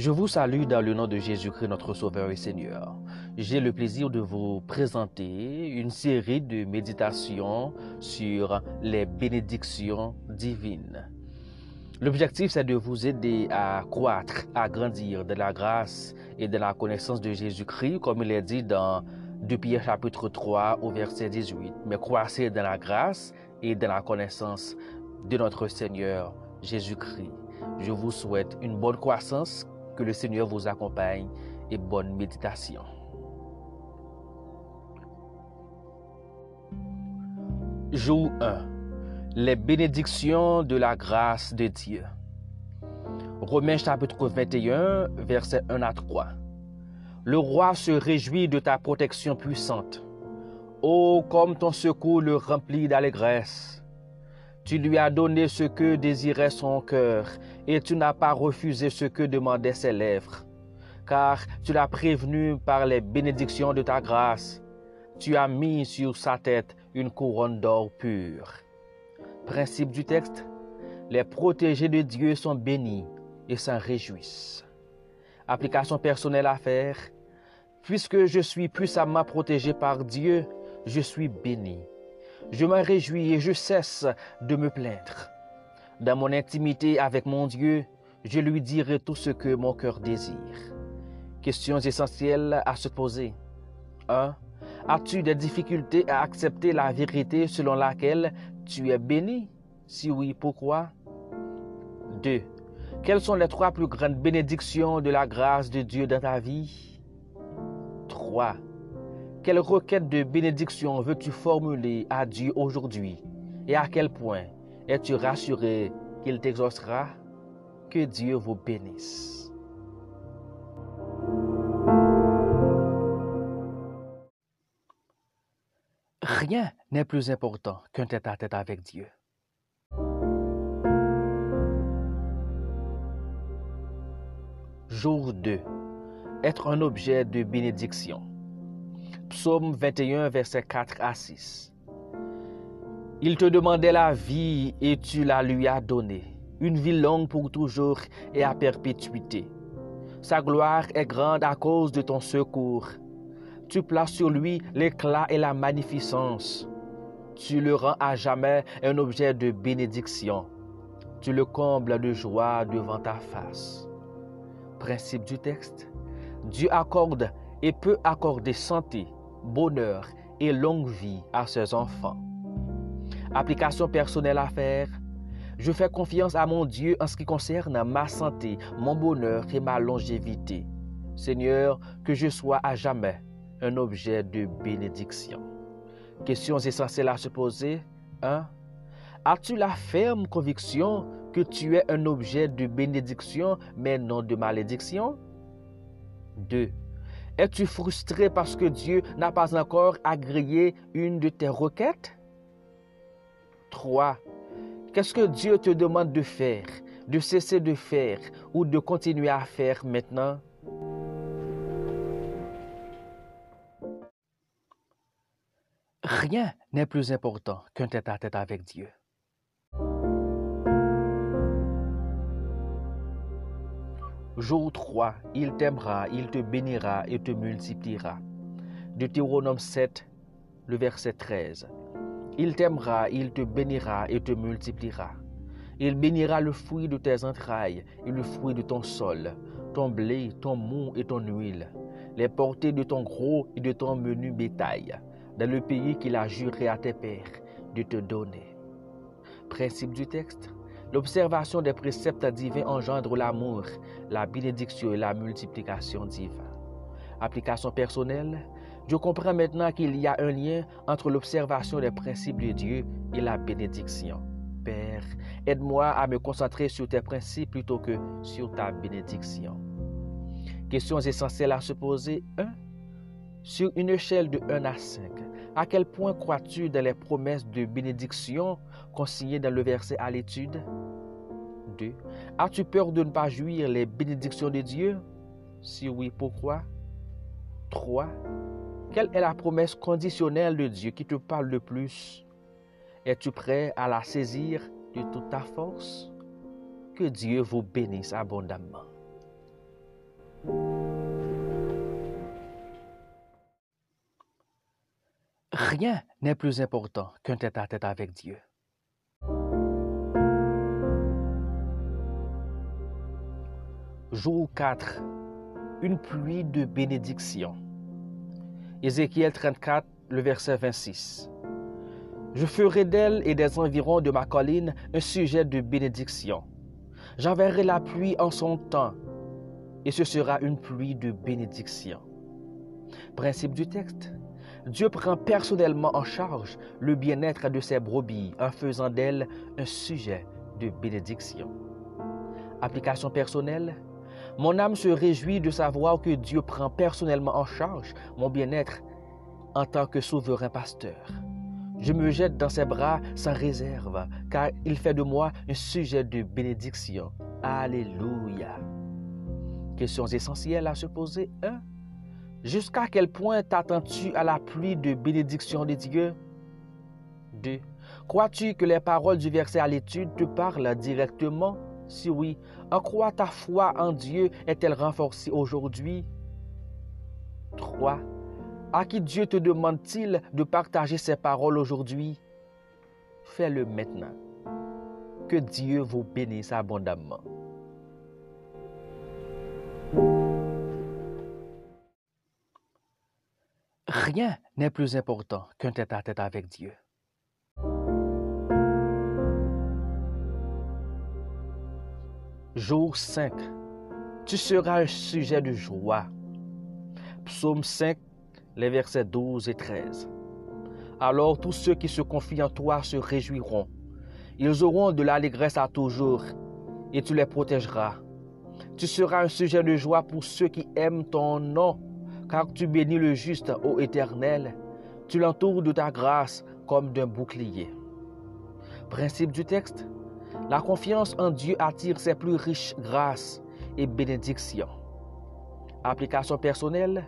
Je vous salue dans le nom de Jésus-Christ, notre Sauveur et Seigneur. J'ai le plaisir de vous présenter une série de méditations sur les bénédictions divines. L'objectif, c'est de vous aider à croître, à grandir de la grâce et de la connaissance de Jésus-Christ, comme il est dit dans 2 Pierre chapitre 3 au verset 18. Mais croissez dans la grâce et dans la connaissance de notre Seigneur Jésus-Christ. Je vous souhaite une bonne croissance que le Seigneur vous accompagne et bonne méditation. Jour 1. Les bénédictions de la grâce de Dieu. Romains chapitre 21, versets 1 à 3. Le roi se réjouit de ta protection puissante. Oh, comme ton secours le remplit d'allégresse. Tu lui as donné ce que désirait son cœur, et tu n'as pas refusé ce que demandaient ses lèvres. Car tu l'as prévenu par les bénédictions de ta grâce. Tu as mis sur sa tête une couronne d'or pur. Principe du texte, les protégés de Dieu sont bénis et s'en réjouissent. Application personnelle à faire, puisque je suis puissamment protégé par Dieu, je suis béni. Je m'en réjouis et je cesse de me plaindre. Dans mon intimité avec mon Dieu, je lui dirai tout ce que mon cœur désire. Questions essentielles à se poser. 1. As-tu des difficultés à accepter la vérité selon laquelle tu es béni? Si oui, pourquoi? 2. Quelles sont les trois plus grandes bénédictions de la grâce de Dieu dans ta vie? 3. Quelle requête de bénédiction veux-tu formuler à Dieu aujourd'hui? Et à quel point es-tu rassuré qu'il t'exaucera? Que Dieu vous bénisse. Rien n'est plus important qu'un tête-à-tête avec Dieu. Jour 2. Être un objet de bénédiction. Psaume 21, versets 4 à 6. Il te demandait la vie et tu la lui as donnée, une vie longue pour toujours et à perpétuité. Sa gloire est grande à cause de ton secours. Tu places sur lui l'éclat et la magnificence. Tu le rends à jamais un objet de bénédiction. Tu le combles de joie devant ta face. Principe du texte. Dieu accorde et peut accorder santé, bonheur et longue vie à ses enfants. Application personnelle à faire. Je fais confiance à mon Dieu en ce qui concerne ma santé, mon bonheur et ma longévité. Seigneur, que je sois à jamais un objet de bénédiction. Questions essentielles à se poser. 1. As-tu la ferme conviction que tu es un objet de bénédiction, mais non de malédiction? 2. Es-tu frustré parce que Dieu n'a pas encore agréé une de tes requêtes? 3. Qu'est-ce que Dieu te demande de faire, de cesser de faire ou de continuer à faire maintenant? Rien n'est plus important qu'un tête-à-tête avec Dieu. Jour 3, il t'aimera, il te bénira et te multipliera. Deutéronome 7, le verset 13. Il t'aimera, il te bénira et te multipliera. Il bénira le fruit de tes entrailles et le fruit de ton sol, ton blé, ton mou et ton huile, les portées de ton gros et de ton menu bétail, dans le pays qu'il a juré à tes pères de te donner. Principe du texte. L'observation des préceptes divins engendre l'amour, la bénédiction et la multiplication divine. Application personnelle. Je comprends maintenant qu'il y a un lien entre l'observation des principes de Dieu et la bénédiction. Père, aide-moi à me concentrer sur tes principes plutôt que sur ta bénédiction. Questions essentielles à se poser. 1. Sur une échelle de 1 à 5, à quel point crois-tu dans les promesses de bénédiction consignées dans le verset à l'étude? 2. As-tu peur de ne pas jouir les bénédictions de Dieu? Si oui, pourquoi? 3. Quelle est la promesse conditionnelle de Dieu qui te parle le plus? Es-tu prêt à la saisir de toute ta force? Que Dieu vous bénisse abondamment. Rien n'est plus important qu'un tête-à-tête avec Dieu. Jour 4. Une pluie de bénédiction. Ézéchiel 34, le verset 26. Je ferai d'elle et des environs de ma colline un sujet de bénédiction. J'enverrai la pluie en son temps, et ce sera une pluie de bénédiction. Principe du texte. Dieu prend personnellement en charge le bien-être de ses brebis en faisant d'elles un sujet de bénédiction. Application personnelle. Mon âme se réjouit de savoir que Dieu prend personnellement en charge mon bien-être en tant que souverain pasteur. Je me jette dans ses bras sans réserve, car il fait de moi un sujet de bénédiction. Alléluia. Questions essentielles à se poser. 1. Jusqu'à quel point t'attends-tu à la pluie de bénédiction de Dieu? 2. Crois-tu que les paroles du verset à l'étude te parlent directement? Si oui, en quoi ta foi en Dieu est-elle renforcée aujourd'hui? 3. À qui Dieu te demande-t-il de partager ses paroles aujourd'hui? Fais-le maintenant. Que Dieu vous bénisse abondamment. Rien n'est plus important qu'un tête-à-tête avec Dieu. Jour 5. Tu seras un sujet de joie. Psaume 5, les versets 12 et 13. Alors tous ceux qui se confient en toi se réjouiront. Ils auront de l'allégresse à toujours, et tu les protégeras. Tu seras un sujet de joie pour ceux qui aiment ton nom, car tu bénis le juste, ô Éternel. Tu l'entoures de ta grâce comme d'un bouclier. Principe du texte. La confiance en Dieu attire ses plus riches grâces et bénédictions. Application personnelle.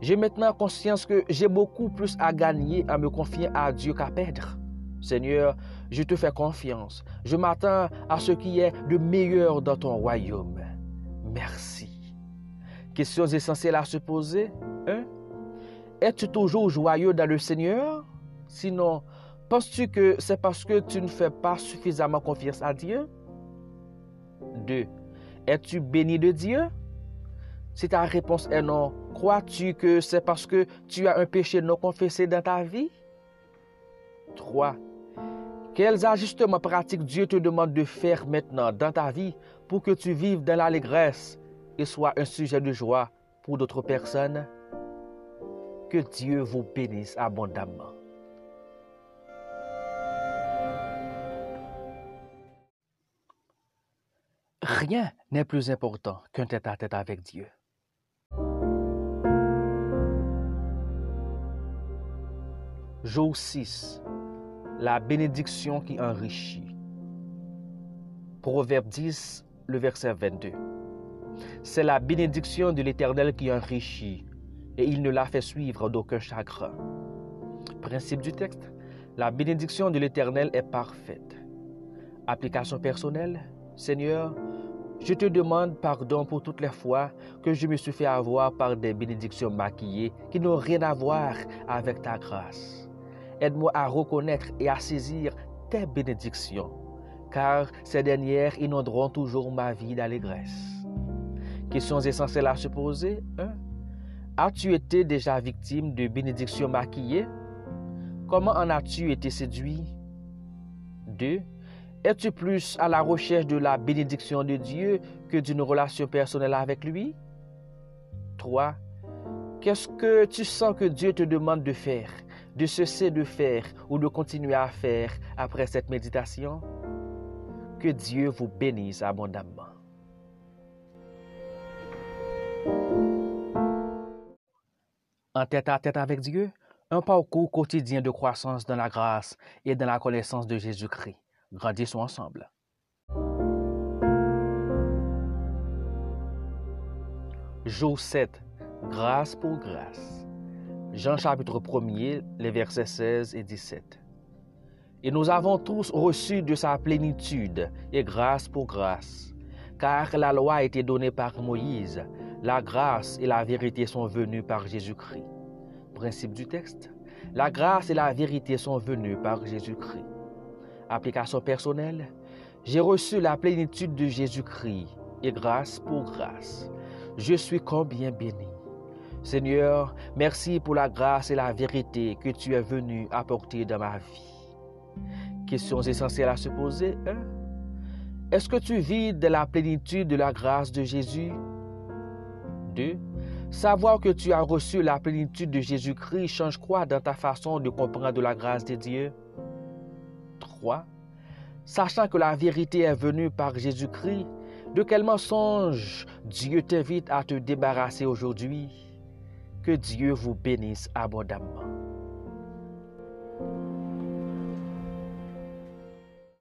J'ai maintenant conscience que j'ai beaucoup plus à gagner à me confier à Dieu qu'à perdre. Seigneur, je te fais confiance. Je m'attends à ce qui est le meilleur dans ton royaume. Merci. Questions essentielles à se poser. 1. Es-tu toujours joyeux dans le Seigneur? Sinon, penses-tu que c'est parce que tu ne fais pas suffisamment confiance à Dieu? 2. Es-tu béni de Dieu? Si ta réponse est non, crois-tu que c'est parce que tu as un péché non confessé dans ta vie? 3. Quels ajustements pratiques Dieu te demande de faire maintenant dans ta vie pour que tu vives dans l'allégresse? Et sois un sujet de joie pour d'autres personnes? Que Dieu vous bénisse abondamment. Rien n'est plus important qu'un tête-à-tête avec Dieu. Jour 6. La bénédiction qui enrichit. Proverbe 10, le verset 22. C'est la bénédiction de l'Éternel qui enrichit, et il ne la fait suivre d'aucun chagrin. Principe du texte. La bénédiction de l'Éternel est parfaite. Application personnelle. Seigneur, je te demande pardon pour toutes les fois que je me suis fait avoir par des bénédictions maquillées qui n'ont rien à voir avec ta grâce. Aide-moi à reconnaître et à saisir tes bénédictions, car ces dernières inonderont toujours ma vie d'allégresse. Questions essentielles à se poser. 1. As-tu été déjà victime de bénédictions maquillées? Comment en as-tu été séduit? 2. Es-tu plus à la recherche de la bénédiction de Dieu que d'une relation personnelle avec lui? 3. Qu'est-ce que tu sens que Dieu te demande de faire de cesser de faire ou de continuer à faire après cette méditation, que Dieu vous bénisse abondamment. En tête à tête avec Dieu, un parcours quotidien de croissance dans la grâce et dans la connaissance de Jésus-Christ. Grandissons ensemble. Jour 7. Grâce pour grâce. Jean chapitre 1er, les versets 16 et 17. Et nous avons tous reçu de sa plénitude et grâce pour grâce, car la loi a été donnée par Moïse, la grâce et la vérité sont venues par Jésus-Christ. Principe du texte. La grâce et la vérité sont venues par Jésus-Christ. Application personnelle. J'ai reçu la plénitude de Jésus-Christ et grâce pour grâce. Je suis combien béni. Seigneur, merci pour la grâce et la vérité que tu es venu apporter dans ma vie. Questions essentielles à se poser. Est-ce que tu vis de la plénitude de la grâce de Jésus? 2. Savoir que tu as reçu la plénitude de Jésus-Christ change quoi dans ta façon de comprendre la grâce de Dieu? 3. Sachant que la vérité est venue par Jésus-Christ, de quel mensonge Dieu t'invite à te débarrasser aujourd'hui? Que Dieu vous bénisse abondamment.